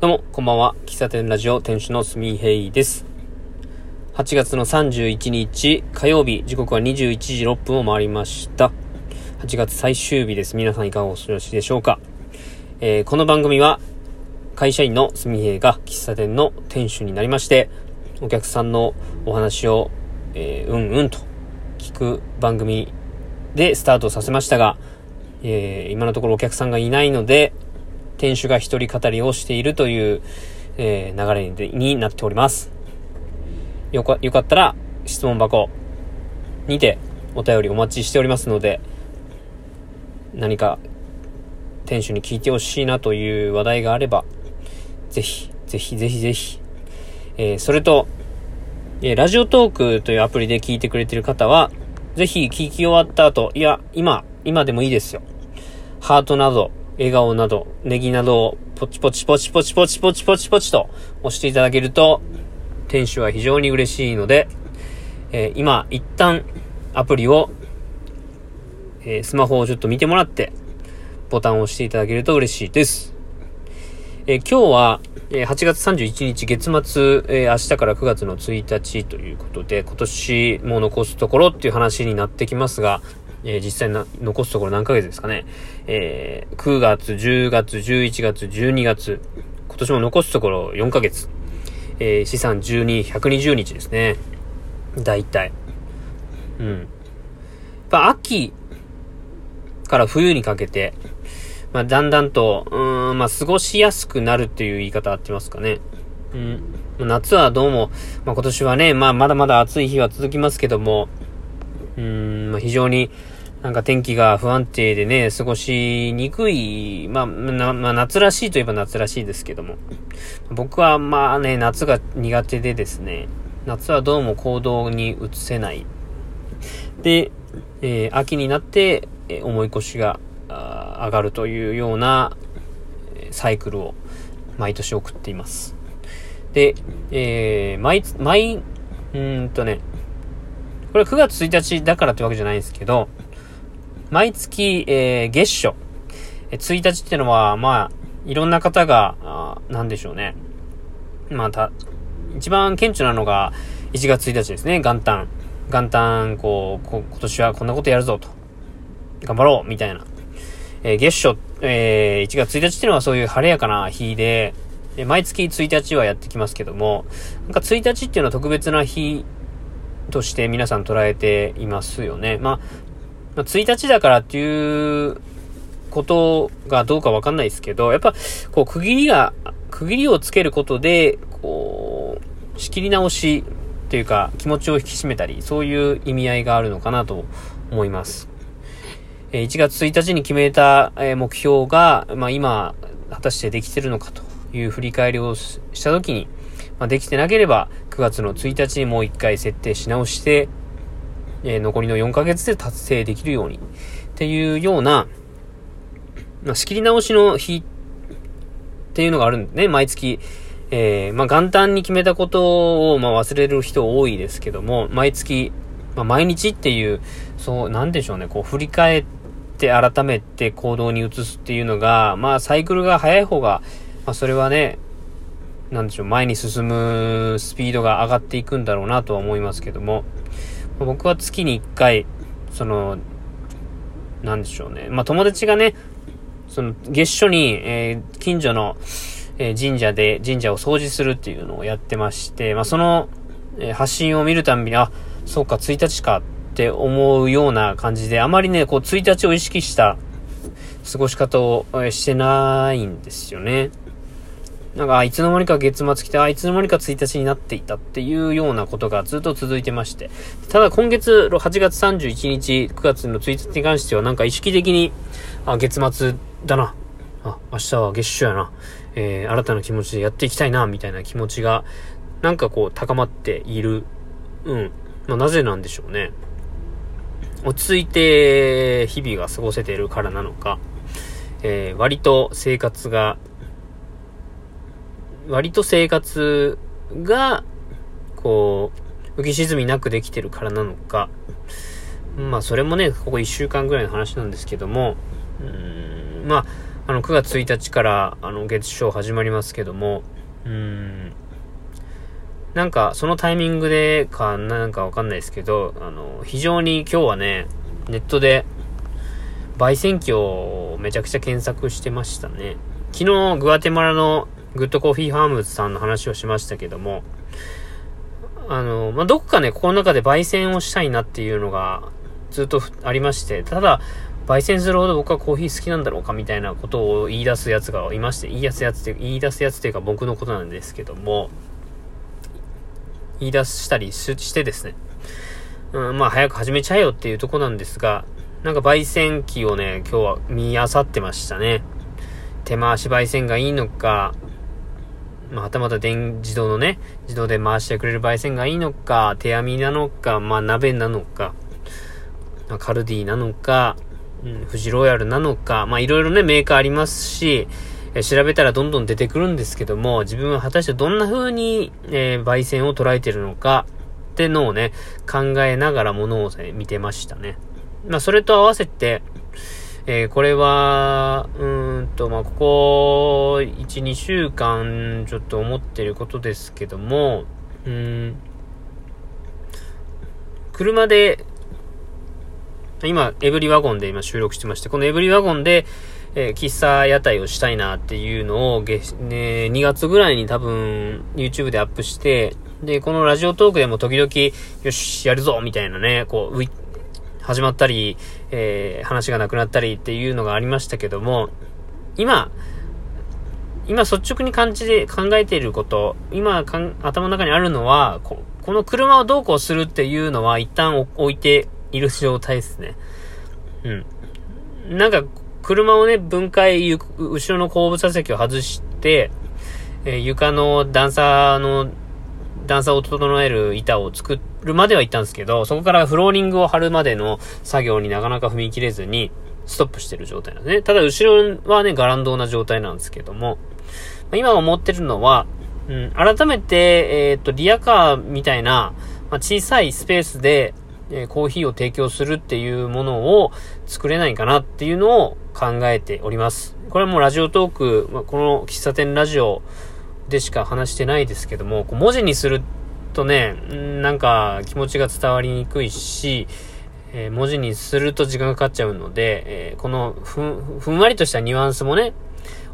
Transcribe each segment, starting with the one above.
どうも、こんばんは。喫茶店ラジオ店主のすみへいです。8月の31日火曜日、時刻は21時6分を回りました。8月最終日です。皆さんいかがお過ごしでしょうか。えー、この番組は、会社員のすみへいが喫茶店の店主になりまして、お客さんのお話を、えー、うんうんと聞く番組でスタートさせましたが、えー、今のところお客さんがいないので、店主が一人語りをしているという、えー、流れになっております。よか、よかったら質問箱にてお便りお待ちしておりますので、何か店主に聞いてほしいなという話題があれば、ぜひ、ぜひぜひぜひ。えー、それと、えー、ラジオトークというアプリで聞いてくれてる方は、ぜひ聞き終わった後、いや、今、今でもいいですよ。ハートなど、笑顔など、ネギなどをポチポチポチポチポチポチポチポチと押していただけると、店主は非常に嬉しいので、えー、今、一旦アプリを、えー、スマホをちょっと見てもらって、ボタンを押していただけると嬉しいです。えー、今日は、え8月31日月末、え明日から9月の1日ということで、今年も残すところっていう話になってきますが、えー、実際な、残すところ何ヶ月ですかね。えー、9月、10月、11月、12月。今年も残すところ4ヶ月。えー、資産12、120日ですね。大体。うん。やっぱ秋から冬にかけて、まあ、だんだんと、うん、まあ、過ごしやすくなるっていう言い方合ってますかね。うん。夏はどうも、まあ、今年はね、まあ、まだまだ暑い日は続きますけども、うん、まあ、非常になんか天気が不安定でね、過ごしにくい、まあ、まあ、夏らしいといえば夏らしいですけども。僕はまあね、夏が苦手でですね、夏はどうも行動に移せない。で、えー、秋になって、え、重い腰が上がるというようなサイクルを毎年送っています。で、えー、毎、毎、うんとね、これ9月1日だからってわけじゃないんですけど、毎月、えー、月初、えー、1日ってのは、まあ、いろんな方が、あなんでしょうね。まあ、た、一番顕著なのが、1月1日ですね、元旦。元旦、こう、こ今年はこんなことやるぞと。頑張ろうみたいな。えー、月初、えー、1月1日っていうのはそういう晴れやかな日で、毎月1日はやってきますけども、なんか1日っていうのは特別な日として皆さん捉えていますよね。まあ、まあ、1日だからっていうことがどうかわかんないですけど、やっぱ、こう、区切りが、区切りをつけることで、こう、仕切り直しというか、気持ちを引き締めたり、そういう意味合いがあるのかなと思います。え1月1日に決めた、目標が、まあ、今、果たしてできてるのかという振り返りをしたときに、まあ、できてなければ、9月の1日にもう一回設定し直して、えー、残りの4ヶ月で達成できるようにっていうような、まあ、仕切り直しの日っていうのがあるんでね、毎月。えー、まあ、元旦に決めたことを、ま、忘れる人多いですけども、毎月、ま、毎日っていう、そう、なんでしょうね、こう、振り返って改めて行動に移すっていうのが、まあ、サイクルが早い方が、まあ、それはね、なんでしょう、前に進むスピードが上がっていくんだろうなとは思いますけども、僕は月に1回、その、なんでしょうね。まあ、友達がね、その、月初に、えー、近所の、え、神社で、神社を掃除するっていうのをやってまして、まあ、その、え、発信を見るたびに、あ、そうか、1日かって思うような感じで、あまりね、こう、1日を意識した過ごし方を、してないんですよね。なんか、いつの間にか月末来て、あ、いつの間にか1日になっていたっていうようなことがずっと続いてまして。ただ今月、8月31日、9月の1日に関しては、なんか意識的に、あ、月末だな。あ、明日は月初やな。えー、新たな気持ちでやっていきたいな、みたいな気持ちが、なんかこう、高まっている。うん。まあ、なぜなんでしょうね。落ち着いて、日々が過ごせているからなのか、えー、割と生活が割と生活が、こう、浮き沈みなくできてるからなのか、まあそれもね、ここ1週間ぐらいの話なんですけども、うん、まあ、あの、9月1日から、あの、月賞始まりますけども、うん、なんか、そのタイミングでか、なんかわかんないですけど、あの、非常に今日はね、ネットで、焙煎機をめちゃくちゃ検索してましたね。昨日、グアテマラの Good Coffee Farms さんの話をしましたけども、あの、まあ、どこかね、この中で焙煎をしたいなっていうのがずっとありまして、ただ、焙煎するほど僕はコーヒー好きなんだろうかみたいなことを言い出すやつがいまして、言い出すやつって、言い出すやつっていうか僕のことなんですけども、言い出したりしてですね、うん、まあ早く始めちゃえよっていうとこなんですが、なんか焙煎機をね、今日は見漁ってましたね。手回し焙煎がいいのか、まあ、はたまた電、自動のね、自動で回してくれる焙煎がいいのか、手編みなのか、まあ、鍋なのか、ま、カルディなのか、うん、富士ロイヤルなのか、まあ、いろいろね、メーカーありますし、え調べたらどんどん出てくるんですけども、自分は果たしてどんな風に、えー、焙煎を捉えてるのか、ってのをね、考えながらものを、ね、見てましたね。まあ、それと合わせて、えー、これは、うんと、まあ、ここ、1、2週間、ちょっと思ってることですけども、うん、車で、今、エブリワゴンで今収録してまして、このエブリワゴンで、えー、喫茶屋台をしたいなっていうのを、ね、2月ぐらいに多分、YouTube でアップして、で、このラジオトークでも時々、よし、やるぞみたいなね、こう、始まったり、えー、話がなくなったりっていうのがありましたけども、今、今率直に感じで考えていること、今頭の中にあるのはこ、この車をどうこうするっていうのは一旦置いている状態ですね。うん。なんか、車をね、分解、後ろの後部座席を外して、えー、床の段差の段差を整える板を作るまでは行ったんですけど、そこからフローリングを貼るまでの作業になかなか踏み切れずに、ストップしてる状態なんですね。ただ後ろはね、ガランドな状態なんですけども、今思ってるのは、うん、改めて、えっ、ー、と、リアカーみたいな、まあ、小さいスペースで、えー、コーヒーを提供するっていうものを作れないかなっていうのを考えております。これはもうラジオトーク、まあ、この喫茶店ラジオでしか話してないですけども、こう文字にするとね、なんか気持ちが伝わりにくいし、えー、文字にすると時間がかかっちゃうので、えー、このふん、ふんわりとしたニュアンスもね、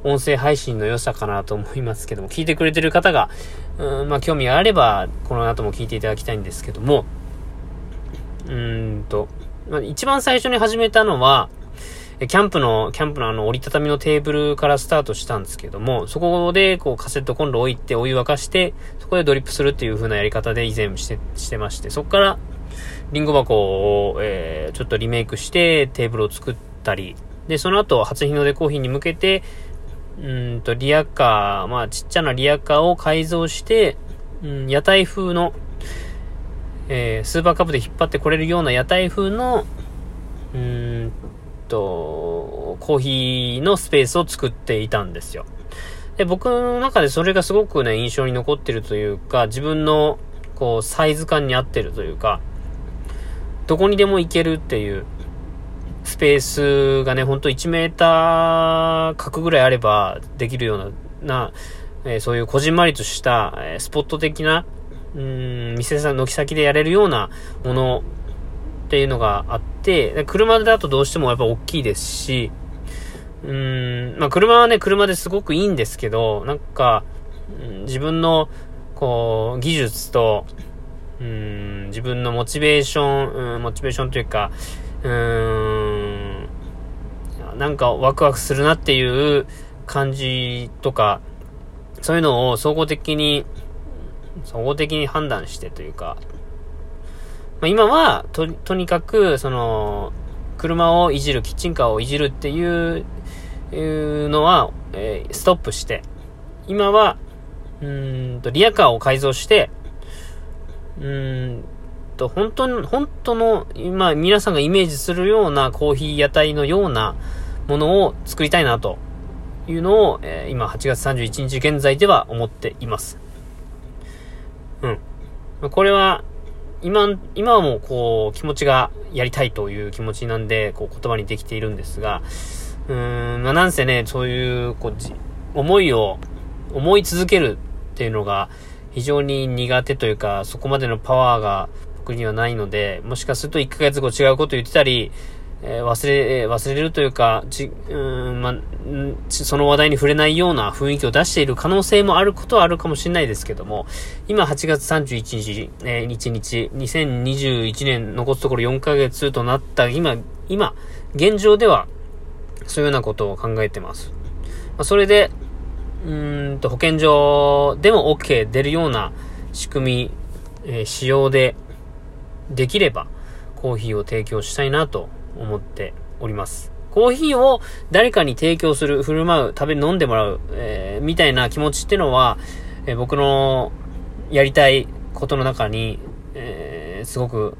音声配信の良さかなと思いますけども、聞いてくれてる方が、うん、まあ興味があれば、この後も聞いていただきたいんですけども、うーんと、まあ、一番最初に始めたのは、キャンプの、キャンプのあの折りたたみのテーブルからスタートしたんですけども、そこでこうカセットコンロ置いてお湯沸かして、そこでドリップするっていう風なやり方で以前して、してまして、そこからリンゴ箱を、えー、ちょっとリメイクしてテーブルを作ったり、で、その後初日の出コーヒーに向けて、うんと、リアカー、まあちっちゃなリアカーを改造して、うん、屋台風の、えー、スーパーカブで引っ張ってこれるような屋台風の、と、コーヒーのスペースを作っていたんですよ。で、僕の中でそれがすごくね、印象に残ってるというか、自分の、こう、サイズ感に合ってるというか、どこにでも行けるっていう、スペースがね、ほんと1メーター角ぐらいあればできるような、な、えー、そういうこじんまりとした、えー、スポット的な、うん、店さん、軒先でやれるようなものっていうのがあって、車だとどうしてもやっぱ大きいですし、うーん、まあ車はね、車ですごくいいんですけど、なんか、自分の、こう、技術と、うん、自分のモチベーション、うん、モチベーションというか、うーん、なんかワクワクするなっていう感じとか、そういうのを総合的に、総合的に判断してというか、まあ、今は、と、とにかく、その、車をいじる、キッチンカーをいじるっていう、いうのは、えー、ストップして、今は、うんと、リアカーを改造して、うんと、本当に、本当の、今、皆さんがイメージするようなコーヒー屋台のようなものを作りたいなというのを、えー、今、8月31日現在では思っています。うん。これは、今、今はもうこう、気持ちがやりたいという気持ちなんで、こう言葉にできているんですが、うーん、まあ、なんせね、そういう、こう、思いを、思い続けるっていうのが、非常に苦手というか、そこまでのパワーが僕にはないので、もしかすると1ヶ月後違うこと言ってたり、えー、忘れ、忘れるというか、ち、うん、ま、その話題に触れないような雰囲気を出している可能性もあることはあるかもしれないですけども、今8月31日、えー、日日、2021年残すところ4ヶ月となった今、今、現状では、そういうようなことを考えてます。まあ、それで、うんと、保健所でも OK 出るような仕組み、えー、仕様でできれば、コーヒーを提供したいなと思っております。コーヒーを誰かに提供する、振る舞う、食べ、飲んでもらう、えー、みたいな気持ちってのは、えー、僕のやりたいことの中に、えー、すごく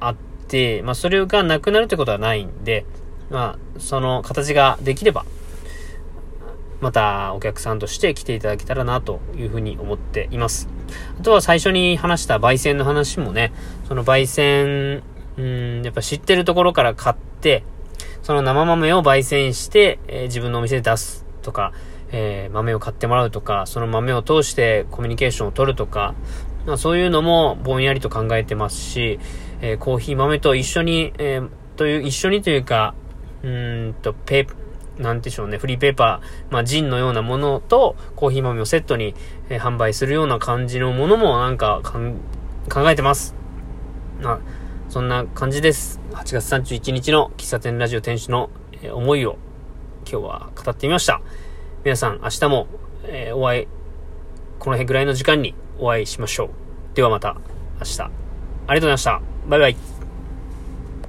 あって、まあ、それがなくなるってことはないんで、まあ、その形ができれば、またお客さんとして来ていただけたらなというふうに思っています。あとは最初に話した焙煎の話もね、その焙煎、うん、やっぱ知ってるところから買って、その生豆を焙煎して、えー、自分のお店で出すとか、えー、豆を買ってもらうとか、その豆を通してコミュニケーションを取るとか、まあ、そういうのもぼんやりと考えてますし、えー、コーヒー豆と一緒に、えー、という、一緒にというか、うんと、ペなんでしょうね、フリーペーパー、まあ、ジンのようなものと、コーヒー豆をセットに、えー、販売するような感じのものも、なんか考えてます。まあ、そんな感じです。8月31日の喫茶店ラジオ店主の、思いを、今日は語ってみました。皆さん、明日も、えー、お会い、この辺ぐらいの時間にお会いしましょう。ではまた、明日。ありがとうございました。バイバイ。